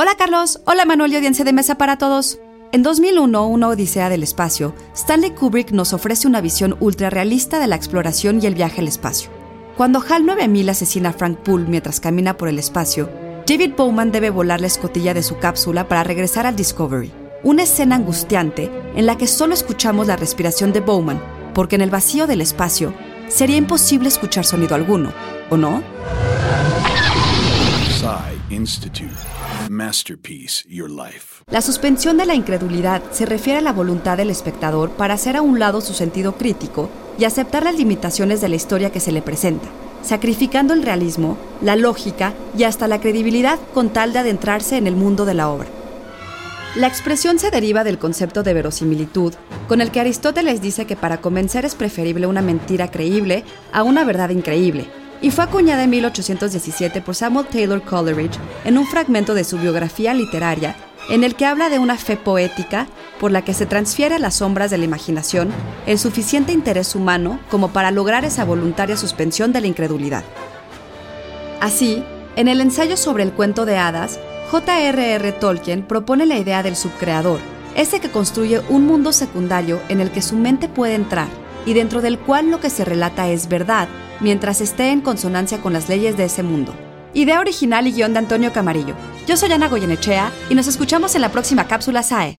Hola Carlos, hola Manuel y audiencia de mesa para todos. En 2001, Una Odisea del Espacio, Stanley Kubrick nos ofrece una visión ultra realista de la exploración y el viaje al espacio. Cuando HAL 9000 asesina a Frank Poole mientras camina por el espacio, David Bowman debe volar la escotilla de su cápsula para regresar al Discovery. Una escena angustiante en la que solo escuchamos la respiración de Bowman, porque en el vacío del espacio sería imposible escuchar sonido alguno, ¿o no? Institute. Masterpiece Your Life. La suspensión de la incredulidad se refiere a la voluntad del espectador para hacer a un lado su sentido crítico y aceptar las limitaciones de la historia que se le presenta, sacrificando el realismo, la lógica y hasta la credibilidad con tal de adentrarse en el mundo de la obra. La expresión se deriva del concepto de verosimilitud, con el que Aristóteles dice que para convencer es preferible una mentira creíble a una verdad increíble, y fue acuñada en 1817 por Samuel Taylor Coleridge en un fragmento de su biografía literaria en el que habla de una fe poética por la que se transfiere a las sombras de la imaginación el suficiente interés humano como para lograr esa voluntaria suspensión de la incredulidad. Así, en el ensayo sobre el cuento de hadas, J.R.R. Tolkien propone la idea del subcreador, ese que construye un mundo secundario en el que su mente puede entrar y dentro del cual lo que se relata es verdad mientras esté en consonancia con las leyes de ese mundo. Idea original y guion de Antonio Camarillo. Yo soy Ana Goyenechea y nos escuchamos en la próxima cápsula SAE.